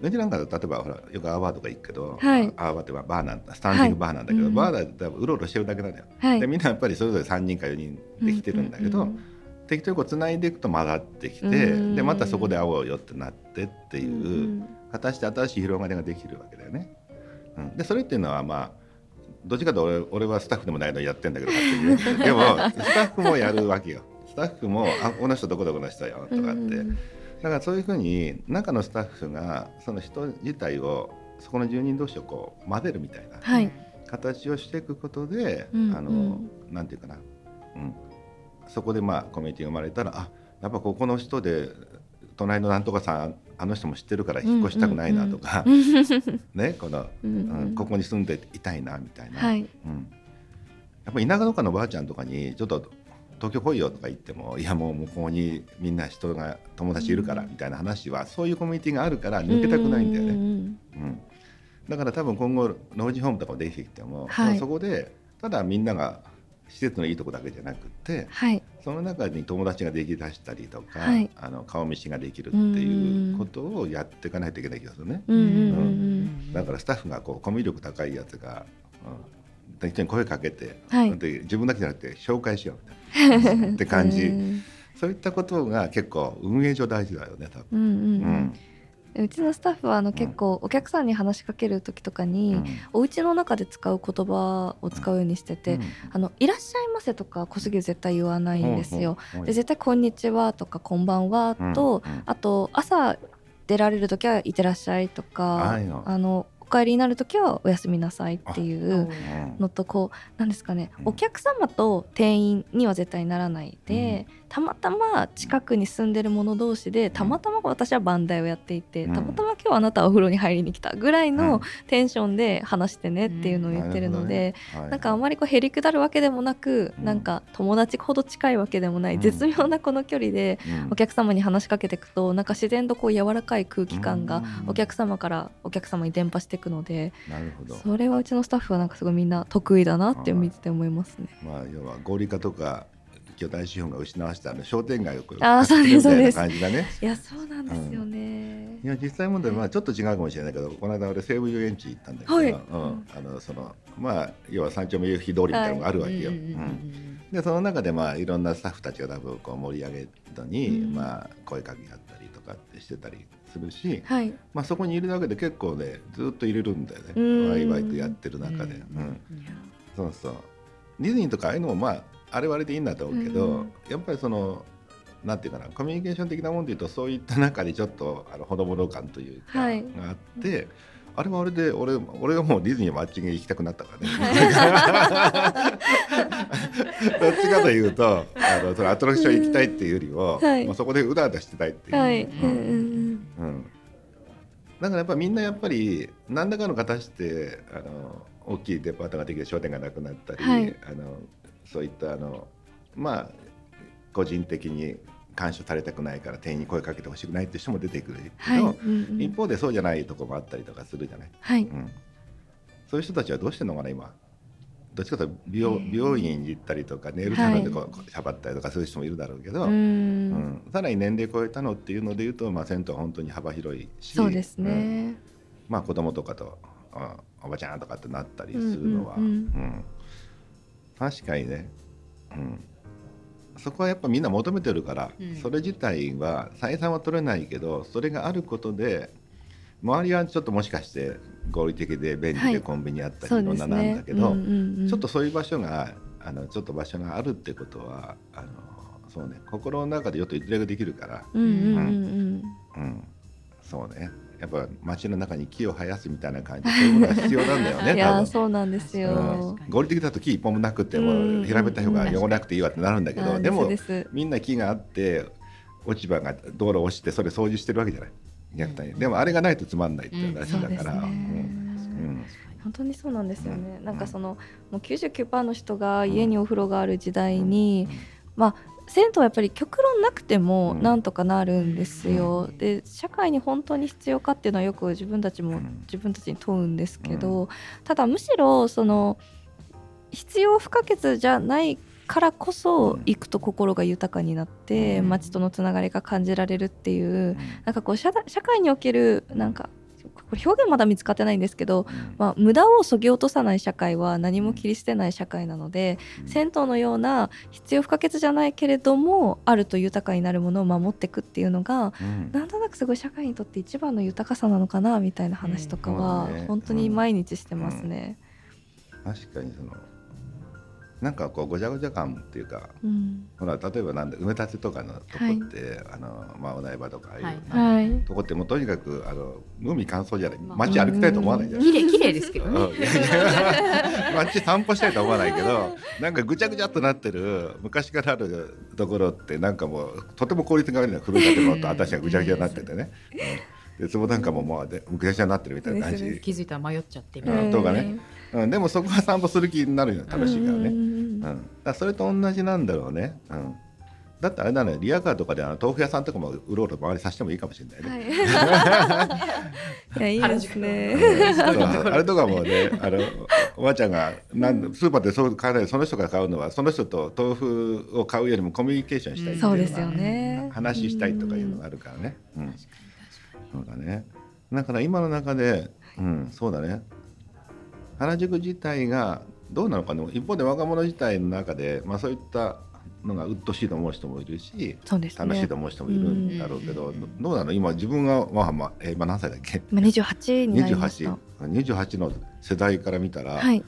うちなんか例えばほらよくアーバーとか行くけど、はい。アーバーってまあバーなんだスタンディングバーなんだけど、はいバーだってうろうろしてるだけなんだよ、はい。でみんなやっぱりそれぞれ3人か4人できてるんだけど、うん適当にこう繋いでいくと曲がってきて、うん。でまたそこで会おうよってなってっていう、うん形で新しい広がりができるわけだよね。うん、でそれっていうのはまあどっちかと俺俺はスタッフでもないのにやってんだけど でもスタッフもやるわけよ。スタッフも「あこの人どこどこの人よ」とかって、うん。だからそういうふうに中のスタッフがその人自体をそこの住人同士をこう混ぜるみたいなはい。形をしていくことで、うんあの、うん。なんていうかな、うん、そこでまあコミュニティが生まれたらあやっぱここの人で隣のなんとかさんあの人も知ってるから引っ越したくないなとか、ねこの、うんここに住んでいたいなみたいな、はい。うん、やっぱり田舎とかのばあちゃんとかにちょっと東京来いよとか言ってもいやもう向こうにみんな人が友達いるからみたいな話はそういうコミュニティがあるから抜けたくないんだよね。ねうん、だから多分今後老人ホームとかもできてきても、はい。そこでただみんなが施設のいいとこだけじゃなくてはい。その中に友達ができだしたりとか、はい。あの顔見知りができるっていうことをやっていかないといけない気がするね。うんだからスタッフがこうコミュ力高いやつが、うん、人に声かけて、はい。で自分だけじゃなくて紹介しようみたいな って感じ、うんそういったことが結構運営上大事だよね多分。うん。うんううんんうちのスタッフはあの結構お客さんに話しかける時とかに、うん。お家の中で使う言葉を使うようにしてて「うん。あのいらっしゃいませ」とか小杉絶対言わないんですよ。で絶対「こんにちは」とか「こんばんは」と、うん。うんあと朝出られる時は「いってらっしゃい」とあかあのお帰りになる時は「おやすみなさい」っていううんのとこうなんですかね、うん。お客様と店員には絶対ならないで、たまたま近くに住んでる者同士でたまたま私は番台をやっていて、うん。たまたま今日あなたはお風呂に入りに来たぐらいうん。のテンションで話してねっていうのを言ってるので、はいなんかあまりこうへりくだるわけでもなく、うん。なんか友達ほど近いわけでもない、うん。絶妙なこの距離でうん。お客様に話しかけていくとなんか自然とこう柔らかい空気感がうん。お客様からお客様に伝播していくので、なるほど。それはうちのスタッフはなんかすごいみんな得意だなって見てて思いますね。まあ要は合理化とか巨大資本が失わしたあの商店街をこうあーそうですみたいなそう感じがね。いやそうなんですよね。いや実際問題はまあちょっと違うかもしれないけど、この間俺西武遊園地行ったんだけど、はい。うん、あのそのまあ要は三丁目夕日通りみたいなのがあるわけよ。うんでその中でまあいろんなスタッフたちが多分こう盛り上げるのに、うん。まあ声かけ合ったりとかってしてたりするし、はい。まあそこにいるだけで結構ねずっといれるんだよね。うん。ワイワイとやってる中で、うん。そうそう。ディズニーとかああいうのもまああれはあれでいいんだと思うけど、うんやっぱりそのなんていうかなコミュニケーション的なもんで言うとそういった中にちょっとあのほのぼの感というか、はいがあって。あれはあれで俺俺がもうディズニーマッチング行きたくなったからね。どっちかというとあのそのアトラクション行きたいっていうよりも、はいもうそこでうだうだしてたいっていう。はい。うん、だからやっぱみんなやっぱり何らかの形であの大きいデパートができて商店がなくなったり、はいあのそういったあのまあ個人的に干渉されたくないから店員に声かけてほしくないって人も出てくるけはい。ど、うんうん。一方でそうじゃないとこもあったりとかするじゃない、はい。うん、そういう人たちはどうしてんのかな今。どっちかというと美容美容院に行ったりとかネイルサロンでこうしゃばったりとかする人もいるだろうけど、ううん。ん。さらに年齢超えたのっていうのでいうと、まあ、銭湯は本当に幅広いしそうですうん。ね。まあ、子供とかとあおばちゃんとかってなったりするのは、うんうんうん。うん確かにね、うん、そこはやっぱみんな求めてるから、うん。それ自体は採算は取れないけどそれがあることで周りはちょっともしかして合理的で便利はい。でコンビニあったり、いろんななんだけど、うんうんうん。ちょっとそういう場所があのちょっと場所があるってことはあのそうね心の中でちょっとゆとりができるから、うんうん。うん。うん、そうねやっぱ街の中に木を生やすみたいな感じそういうものが必要なんだようん。ね いや。そうなんですよ。うん。合理的だと木一本もなくてもうん。平べったい方が汚れなくていいわってなるんだけど、あでもみんな木があって落ち葉が道路を押してそれ掃除してるわけじゃない。虐待、でもあれがないとつまんないっていう話だから、うん。ね。本当にそうなんですよね。うん。なんかそのもう99%の人が家にお風呂がある時代に、まあ銭湯はやっぱり極論なくてもうん。なんとかなるんですよ。で社会に本当に必要かっていうのはよく自分たちもうん。自分たちに問うんですけど、ただむしろその必要不可欠じゃないからこそうん。行くと心が豊かになってうん。街とのつながりが感じられるっていうなんかこう社社会におけるなんかこれ表現まだ見つかってないんですけど、まあ、無駄をそぎ落とさない社会は何も切り捨てない社会なので、銭湯のような必要不可欠じゃないけれどもあると豊かになるものを守っていくっていうのがうん。なんとなくすごい社会にとって一番の豊かさなのかなみたいな話とかは本当に毎日してますね。確かにそのなんかこうごちゃごちゃ感っていうかうん。ほら例えばなんだ埋め立てとかのとこって、あのまあお台場とかああいう、はいはい。とこってもうとにかくあの海乾燥じゃないまあ街歩きたいと思わないじゃない綺麗綺麗ですけどね。街散歩したいとは思わないけどなんかぐちゃぐちゃっとなってる昔からあるところってなんかもうとても効率が悪いのは古い建物と私がぐちゃぐちゃになっててね、うん、でそこなんかももうでぐちゃぐちゃになってるみたいな感じ、気づいたら迷っちゃってみうたいな。ん。とかねうん、でもそこは散歩する気になるよ楽しいからね、ううんんだそれと同じなんだろうね、うん、だってあれだねリアカーとかであの豆腐屋さんとかもうろうろ回りさせてもいいかもしれないね、はい。いやいいですね。そう。あれとかもねあのおばあちゃんがなんスーパーでそう買わないその人が買うのはその人と豆腐を買うよりもコミュニケーションしたいっていうのがそうですよね。話したいとかいうのがあるからね。うん、そうだね。だから今の中で、うん、そうだね。原宿自体がどうなのかね。一方で若者自体の中で、まあそういったのが鬱陶しいと思う人もいるし、そうですね楽しいと。思う人もいるんだろうけど、どうなの？今自分がまあまあ、えー今何歳だっけ？今二十八になりまし28た。。28の世代から見たら、はい。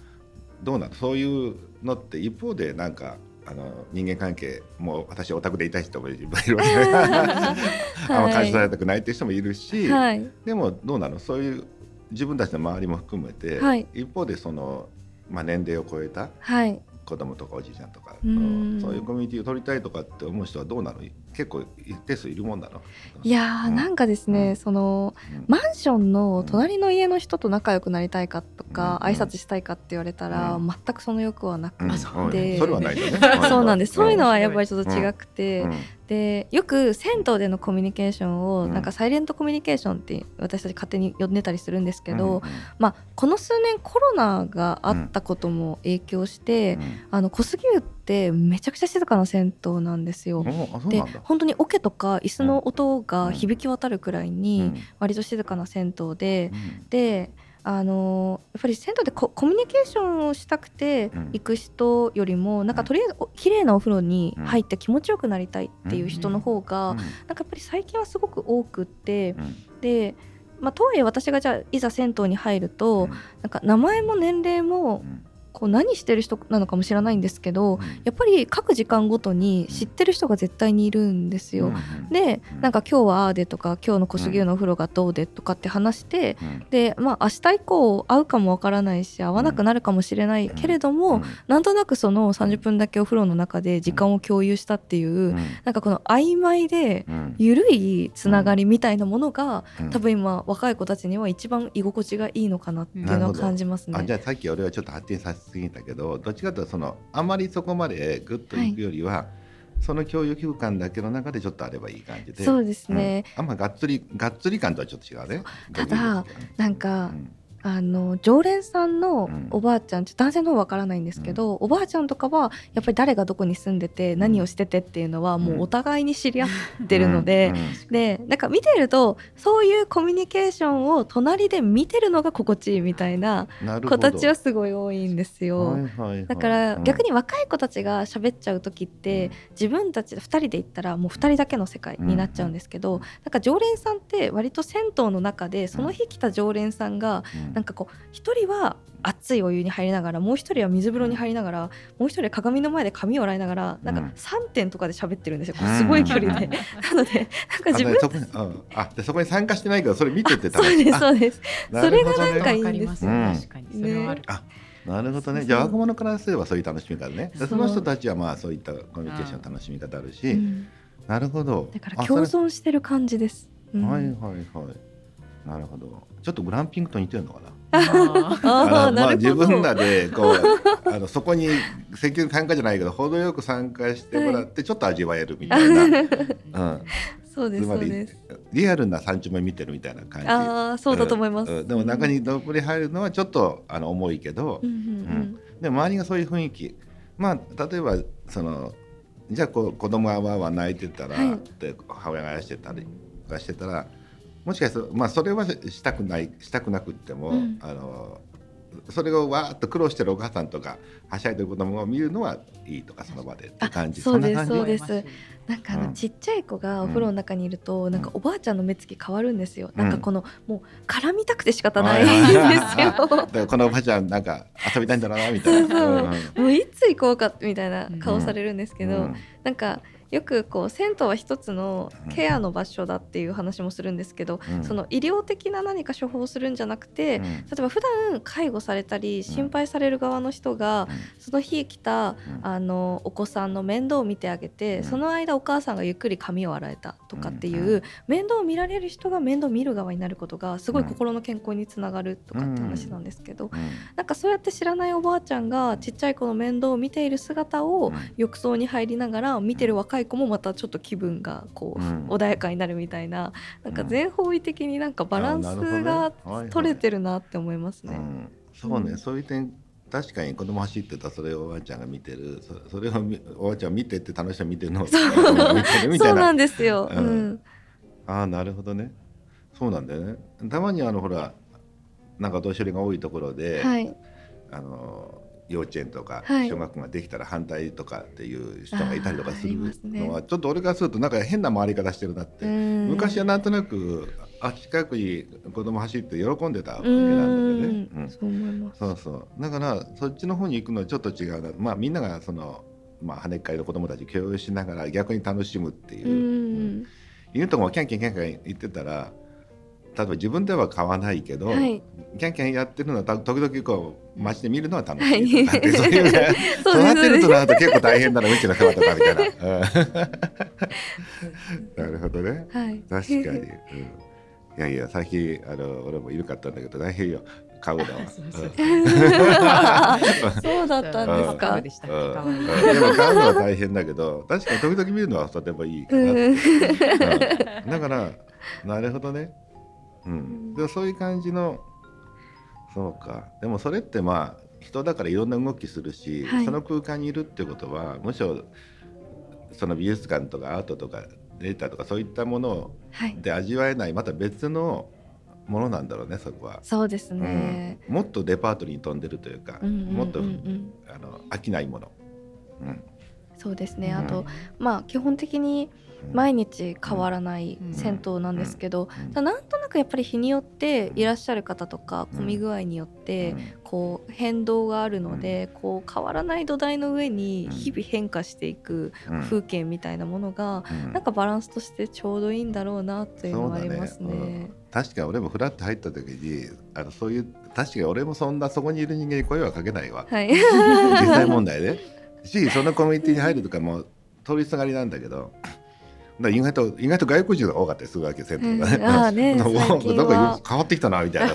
どうなの？そういうのって一方でなんかあの人間関係もう私オタクでいたい人もいるわけで、あんま感じされたくないっていう人もいるし、はい。でもどうなの？そういう自分たちの周りも含めて、はい。一方でその、まあ、年齢を超えたはい。子供とかおじいちゃんとかうん。そういうコミュニティを取りたいとかって思う人はどうなの？結構一定数いるもんなの？いやーうん。なんかですね、うん。そのうん。マンションの隣の家の人と仲良くなりたいかとか、うん。挨拶したいかって言われたら、うん。全くその欲はなくうん。て、それはないよね。そうなんです、そういうのはうんやっぱりちょっと違くて、うん。でよく銭湯でのコミュニケーションを、うん。なんかサイレントコミュニケーションって私たち勝手に呼んでたりするんですけど、うん。まあ、この数年コロナがあったことも影響して、うん。あの小杉湯ってめちゃくちゃ静かな銭湯なんですよ。で本当に桶とか椅子の音が響き渡るくらいに割と静かな銭湯で、うん。であのやっぱり銭湯でココミュニケーションをしたくてうん。行く人よりも、なんかとりあえずお綺麗なお風呂にうん。入って気持ちよくなりたいっていう人の方が、うん。なんかやっぱり最近はすごく多くってうん。で、まあ、とはいえ私がじゃあいざ銭湯に入ると、うん。なんか名前も年齢もうんこう何してる人なのかも知らないんですけど、うん。やっぱり各時間ごとに知ってる人が絶対にいるんですよ。うん。でうん。なんか今日はああでとか今日の小杉湯のお風呂がどうでとかって話して、うん。でまあ明日以降会うかもわからないし会わなくなるかもしれないけれども、うん。なんとなくその30分だけお風呂の中で時間を共有したっていう、うん。なんかこの曖昧でうん。緩いつながりみたいなものが、うん。多分今若い子たちには一番居心地がいいのかなっていうのは感じますね。あじゃあさっき俺はちょっと発展させすぎたけどどっちかというとそのあまりそこまでグッといくよりは、その共有空間だけの中でちょっとあればいい感じでそうですね、うんあんまがっつりがっつり感とはちょっと違うねただなんか、うんあの常連さんのうん。おばあちゃん、ちょっと男性の方はわからないんですけど、おばあちゃんとかはやっぱり誰がどこに住んでて何をしててっていうのはもうお互いに知り合ってるので、でなんか見てるとそういうコミュニケーションを隣で見てるのが心地いいみたいな子ど。たちはすごい多いんですよ。はいはいはい。だから逆にに若い子たちが喋っちゃう時って自分たち2人で行ったらもう2人だけの世界になっちゃうんですけどなんか常連さんって割と銭湯の中でその日来た常連さんがなんかこう1人は熱いお湯に入りながらもう1人は水風呂に入りながらもう1人は鏡の前で髪を洗いながらなんかうん3点とかで喋ってるんですよ。うん。すごい距離で。なのでなんか自分そこに、うん、あでそこに参加してないけどそれ見ててそうですあ。そうです。ね。それがなんかいいんですよわかりますよ。うん。確かに。それはある。あなるほどね。じゃあ若者からすればそういう楽しみ方ね。でその人たちはまあそういったコミュニケーションの楽しみ方あるし、うん。なるほどだから共存してる感じです。うん。はいはいはいなるほど。ちょっとグランピングと似てるのかな？あまあ。自分らでこう あのそこに積極参加じゃないけど程よく参加してもらってちょっと味わえるみたいな、うん、そうですつまりそうです。リアルな三丁目見てるみたいな感じ。ああそうだと思います。うん。でも中にどっぷり入るのはちょっとあの重いけど、うんうんで周りがそういう雰囲気。まあ例えばそのじゃあこう子供がわーわー泣いてたら、はい。で母親があやしてたりとかしてたらもしかしたらまあそれはしたくないしたくなくっても、うん。あのそれをわーっと苦労してるお母さんとかはしゃいでる子供を見るのはいいとかその場でって感じ。あそうですそうです。なんかあうん。のちっちゃい子がお風呂の中にいると、なんかおばあちゃんの目つき変わるんですよ、なんかこのもう絡みたくて仕方ないんですよ、だからこのおばあちゃんなんか遊びたいんだろうなみたいな。うん。もういつ行こうかみたいな顔されるんですけど、うん。なんかよくこう銭湯は一つのケアの場所だっていう話もするんですけど、うん。その医療的な何か処方をするんじゃなくて、うん。例えば普段介護されたり心配される側の人が、その日来たうん。あのお子さんの面倒を見てあげて、うん。その間お母さんがゆっくり髪を洗えたとかっていう、うん面倒を見られる人が面倒を見る側になることがすごいうん。心の健康につながるとかって話なんですけど、うん。なんかそうやって知らないおばあちゃんがちっちゃい子の面倒を見ている姿をうん。浴槽に入りながら見てる若い子もまたちょっと気分がこう、うん。穏やかになるみたいななんか全方位的になんかバランスが取れてるなって思いますね。うん。そうね、うん。そういう点確かに子供走ってたそれをおばあちゃんが見てる。そそれをみおばあちゃん見てって楽しそうに見てるのをそう。子供が見てるみたいうなんですよ。うああなるほどね。そうなんだよね。たまにあのほらなんかお年寄りが多いところで、はい、あの幼稚園とかはい。小学校ができたら反対とかっていう人がいたりとかするのは、ちょっと俺からするとなんか変な回り方してるなって、昔はなんとなくあ近くに子供走って喜んでたわけうなんだよね。ん、うん。そう思います。そうそう。だからそっちの方に行くのはちょっと違うな。まあみんながその、まあ、跳ねっかいの子供たち共有しながら逆に楽しむっていう。う、ん、犬とかもキャンキャンキャンキャン言ってたら例えば自分では買わないけど、はい、キャンキャンやってるのはた時々こう街で見るのは楽はいしいとかって、そういうね そうです。育てるとなると結構大変だなうちの世話とかみたいな、うんなるほどね。はい、確かに、うん、いやいや最近あの俺も犬飼ったんだけど大変よ。買うのは。そうそううん。そうだったんですか？そう。でも買うのは大変だけど確かに時々見るのはとてもいいかなだからなるほどね、うん、でもそういう感じのそうか。でもそれってまあ人だからいろんな動きするし、はい。その空間にいるってことはむしろその美術館とかアートとかデータとかそういったものはい、で味わえないまた別のものなんだろうねそこは。そうですね。うん、もっとレパートリーに飛んでるというか、うんうんうんうん。もっとあの飽きないもの。うんそうですね。うん。あと、まあ基本的に毎日変わらない銭湯なんですけど、うなんとなくやっぱり日によっていらっしゃる方とか混み具合によってこう変動があるので、こう変わらない土台の上に日々変化していくうん。風景みたいなものが、うん。なんかバランスとしてちょうどいいんだろうなというのはありますね。ね。確か俺もフラッと入った時にあのそういう確かに俺もそんなそこにいる人間に声はかけないわ。はい。実際問題ね しそのコミュニティに入るとかも通りすがりなんだけど意外と意外と外国人が多かったりするわけ銭湯が。ね。うん。あーねなんか変わってきたなみたいな。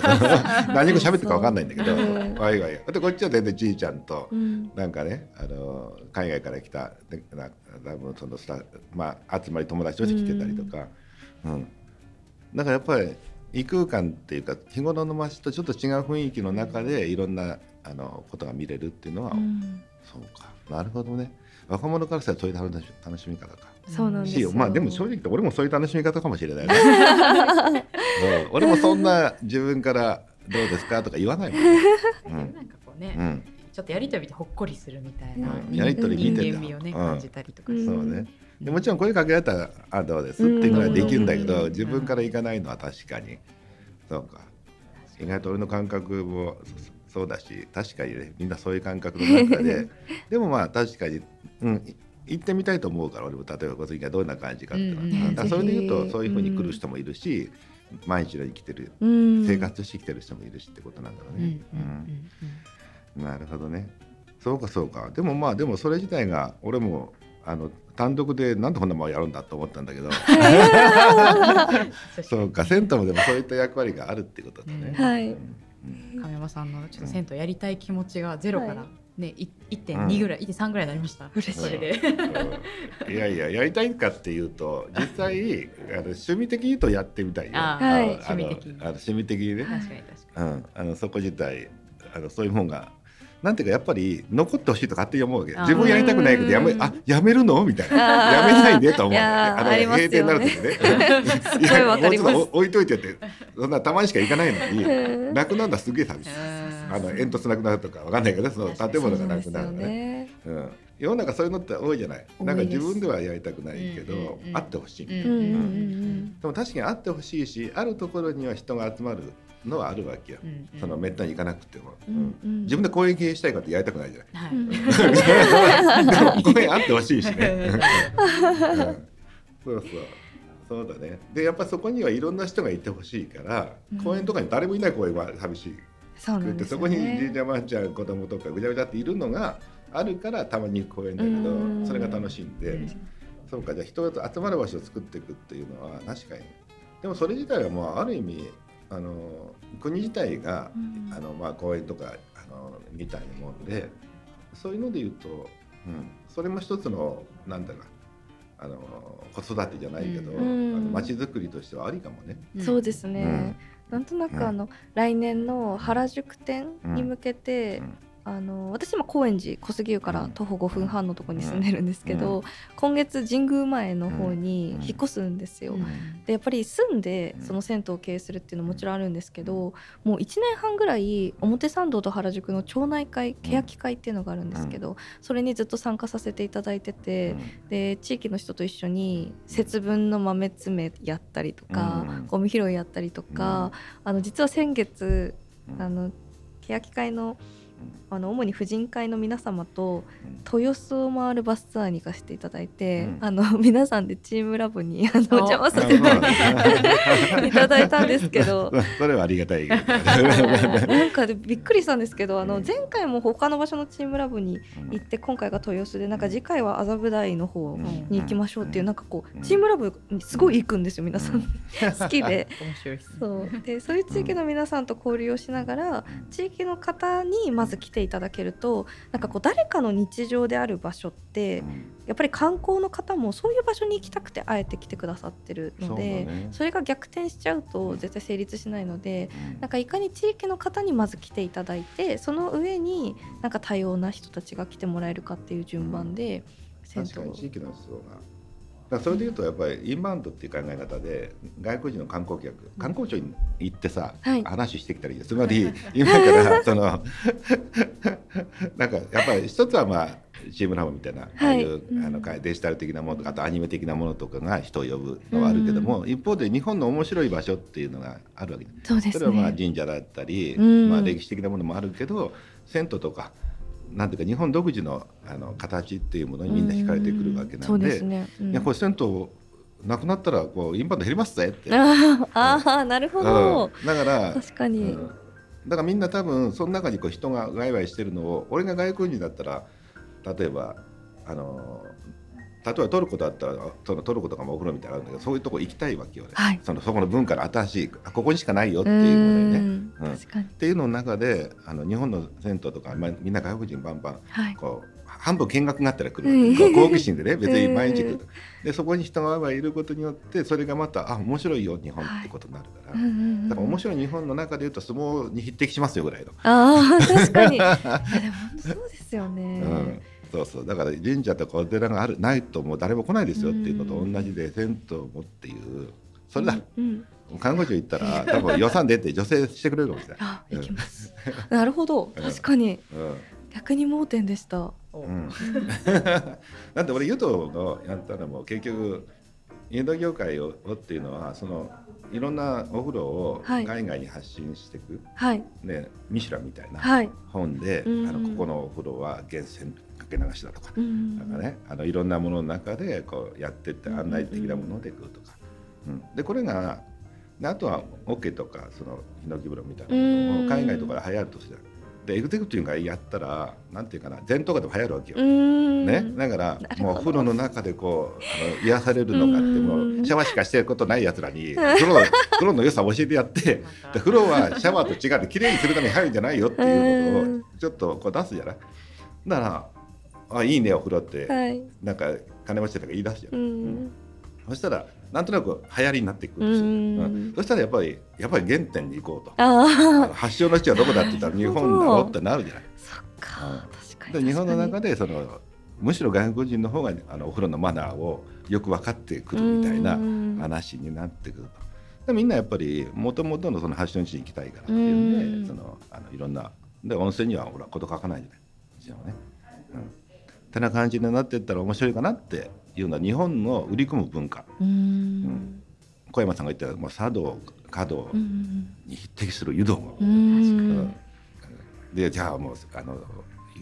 何語喋ってるか分かんないんだけどうん。わいわいでこっちは全然じいちゃんとうん。なんかねあの海外から来たでな多分そのスタまあ集まり友達として来てたりとか、うん。だからやっぱり異空間っていうか日頃の街とちょっと違う雰囲気の中でいろんなあのことが見れるっていうのは、うん。そうかなるほどね。若者からしたらそういう楽し楽しみ方か。そうなんですよ。しまあでも正直言って俺もそういう楽しみ方かもしれないね、う。ん俺もそんな自分からどうですかとか言わないもん、うん。なんかこうね、うん、ちょっとやりとり見てほっこりするみたいな、うん。人やりとり見てた人間味をね、うん。感じたりとかそうね。でもちろん声かけられたら「あどうです」っていうぐらいできるんだけど、うん。自分から行かないのは確かに。そうか。意外と俺の感覚もそそうだし確かにねみんなそういう感覚の中で。でもまあ確かに、うん、い行ってみたいと思うから俺も例えば小杉がどんな感じかっていうのは、うんうんだからそれで言うとそういうふうに来る人もいるし、毎日の生きてるうん。生活してきてる人もいるしってことなんだろううんうんね。うん。なるほどね。そうかそうか。でもまあでもそれ自体が俺もあの単独でなんでこんなもんやるんだと思ったんだけど、そうか銭湯もでもそういった役割があるってことだね。はい。うん亀山さんのちょっと銭湯やりたい気持ちがゼロから、はねい1.2ぐらい、1.3ぐらいになりました。嬉しいそれで。うん。いやいややりたいかっていうと実際あの趣味的に言うとやってみたいよ。あー。はい。あの趣味的に。あの趣味的にね。確かに確かうん、あのそこ自体あのそういうもんがなんていうかやっぱり残ってほしいと勝手に思うわけ自分やりたくないけどやめうん。あやめるの？みたいな。やめないでと思うあります閉店になる時ね。いやもうちょっと置いといてって。そんなたまにしか行かないのにうん。なくなるのはすげえ寂しい。に。あの煙突なくなるとかわかんないけどその建物がなくなるそうですよとね。ねうん、世の中そういうのって多いじゃない。なんか自分ではやりたくないけど、あってほしい、うんうんうん。うん。でも確かにあってほしいしあるところには人が集まるのはあるわけよ、うんうん。そのめったに行かなくても、うんうん。うん。自分で公園経営したいかってやりたくないじゃない。はい。公園あってほしいしね、うん。そうそう。そうだね。でやっぱそこにはいろんな人がいてほしいから、うん。公園とかに誰もいない公園は寂しい。そうなんでそこにじいちゃんばあちゃん子供とかぐちゃぐちゃっているのがあるからたまに公園だけうん。どそれが楽しいんで、うん。そうか。じゃあ人が集まる場所を作っていくっていうのは確かに。でもそれ自体はもうある意味あの国自体が、うんあのまあ、公園とかあのみたいなもんでそういうので言うと、うん、それも一つのなんだかあの子育てじゃないけど、うんあづくりとしてはありかもね。そうですね、なんとなくあの、来年の原宿店に向けて、うんあの私今高円寺小杉湯から徒歩5分半のところに住んでるんですけど、う今月神宮前の方に引っ越すんですよ。うん。でやっぱり住んでうんその銭湯を経営するっていうのももちろんあるんですけどもう1年半ぐらい表参道と原宿の町内会欅会っていうのがあるんですけどそれにずっと参加させていただいててで地域の人と一緒に節分の豆詰めやったりとかうん。ゴミ拾いやったりとかあの実は先月うん。あの欅会のあの主に婦人会の皆様とうん。豊洲を回るバスツアーに行かせていただいて、うん。あの 皆さんでチームラボにあの邪魔させていただいたんですけど。それはありがたい。なんかでびっくりしたんですけどあの前回も他の場所のチームラボに行って今回が豊洲でなんか次回は麻布台の方に行きましょうっていうなんかこううん。チームラボにすごい行くんですよ皆さん。好きで。面白いですね。そう。でそういう地域の皆さんと交流をしながら地域の方にまず来ていただけるとなんかこう誰かの日常である場所ってやっぱり観光の方もそういう場所に行きたくてあえて来てくださってるのでそ,、れが逆転しちゃうと絶対成立しないのでなんかいかに地域の方にまず来ていただいてその上になんか多様な人たちが来てもらえるかっていう順番で確かに地域の人が。だそれでいうとやっぱりインバウンドっていう考え方で外国人の観光客観光庁に行ってさ、はい。話してきたりつまり 今からそのなんかやっぱり一つはまあチームラボみたいな、はい。ああいううん。あのデジタル的なものとかあとアニメ的なものとかが人を呼ぶのはあるけども、一方で日本の面白い場所っていうのがあるわけ。そうですそれはまあね。神社だったり、うん。まあ、歴史的なものもあるけど銭湯とかなんていうか日本独自のあの形っていうものにみんな惹かれてくるわけなんで,、ね。うんいやこれ銭湯なくなったらこうインバウンド減りますぜって。あーあーなるほど。うんだから確かに。うんだからみんな多分その中にこう人がワイワイしてるのを俺が外国人だったら例えばあの例えばトルコだったらそのトルコとかもお風呂みたいなのあるんだけどそういうとこ行きたいわけよね、はい。そのそこの文化の新しいあここにしかないよっていうのでね。うん。うん。確かに。っ。ていうのの中であの日本の銭湯とか、まあ、みんな外国人バンバンはい。こう半分見学があったら来るうん。好奇心でね別に毎日来る。でそこに人がいることによってそれがまたあ面白いよ日本ってことになるから、うんうんうんだから面白い日本の中でいうと相撲に匹敵しますよぐらいの、ああ確かに。でもそうですよね。うん、そうそうだから神社とかお寺があるないともう誰も来ないですよっていうのと同じで銭湯もっていうそれだ、うん。看護師行ったら多分予算出て女性してくれるかもしれない。あ行きます。なるほど。確かにうん逆に盲点でした。うん、だって俺湯道のやったのも結局インド業界をっていうのはそのいろんなお風呂をはい。海外に発信していく、はい。ね、ミシュランみたいなはい。本で、うんあのここのお風呂は源泉かけ流しだとか,、うんなんかね、あのいろんなものの中でこうやってって案内的なもので来るとか、うん。でこれがであとはオケとかそのヒノキ風呂みたいなものうんも海外とかで流行るとしてでエグゼクティブがやったらなんていうかな禅とかでも流行るわけよ。うん。ね、だからもうお風呂の中でこうあの癒されるのかってもうシャワーしかしてることないやつらに 風呂風呂の良さを教えてやってで風呂はシャワーと違ってきれいにするために入るんじゃないよっていうことうんをちょっとこう出すじゃない？だから「あいいねお風呂」ってはい。なんか金持ちとか言い出すじゃうない、ん。そしたらなんとなく流行りになっていくんですよ、うんうんそしたらやっぱりやっぱり原点に行こうと。発祥の地はどこだって言ったら日本だろうってなるじゃない。そっか。確かでに。日本の中で。でそのむしろ外国人の方があのお風呂のマナーをよく分かってくるみたいなうん話になってくると。でみんなやっぱりもともとのその発祥の地に行きたいからっていうんで、うんそのあのいろんなで温泉にはほらこと書かないじゃない一応ね。うん。ってな感じになってったら面白いかなっていうのは日本の売り込む文化。うーん。小山さんが言ったもう茶道華道うんに匹敵する湯道。も。でじゃあもうあの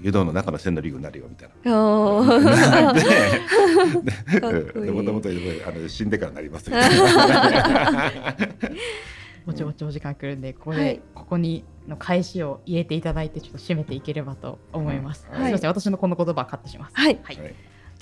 湯道の中の千の竜になるよみたいな。おでもともとあの死んでからなります。みたいな。もちもちお時間来るんでここで、はい。ここにの返しを入れていただいてちょっと締めていければと思います、はい。すいません私のこの言葉はカットします。はいはい、はい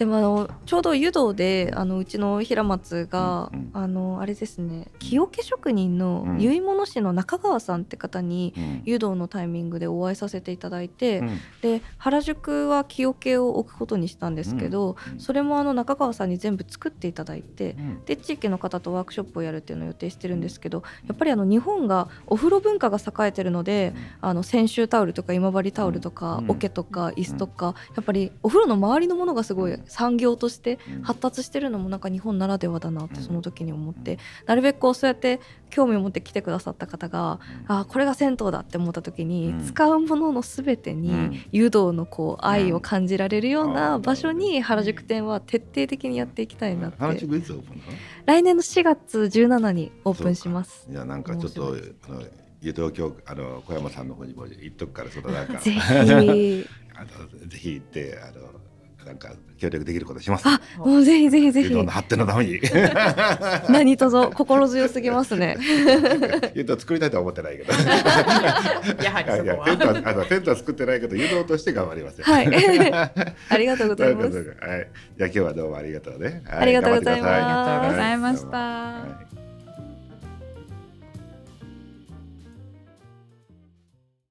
でもあのちょうど湯道であのうちの平松が、うんうん。あのあれですね木桶職人のうん。結物師の中川さんって方にうん。湯道のタイミングでお会いさせていただいて、うん。で原宿は木桶を置くことにしたんですけど、うんそれもあの中川さんに全部作っていただいて、うん。で地域の方とワークショップをやるっていうのを予定してるんですけどやっぱりあの日本がお風呂文化が栄えてるのであの泉州タオルとか今治タオルとかうん。桶とか椅子とかやっぱりお風呂の周りのものがすごい産業として発達してるのもなんか日本ならではだなってその時に思って。なるべくこうそうやって興味を持って来てくださった方があこれが銭湯だって思った時にうん。使うものの全てうん。に湯道のこう愛を感じられるような場所に原宿店は徹底的にやっていきたいなって。来年の4月17にオープンします。いやなんかちょっとあの湯道教あの小山さんの方にも言っとくからそのなんか ぜひ。あのぜひ行ってあのなんか協力できることします？あもうぜひぜひぜひ湯道の発展のために 何とぞ心強すぎますね。湯道作りたいとは思ってないけど。やはりそこはいやテントはあのテントは作ってないけど湯道として頑張りますよ。はい ありがとうございます。はい。じゃあ今日はどうもありがとうね。はいありがとうございますありがとうございましたはい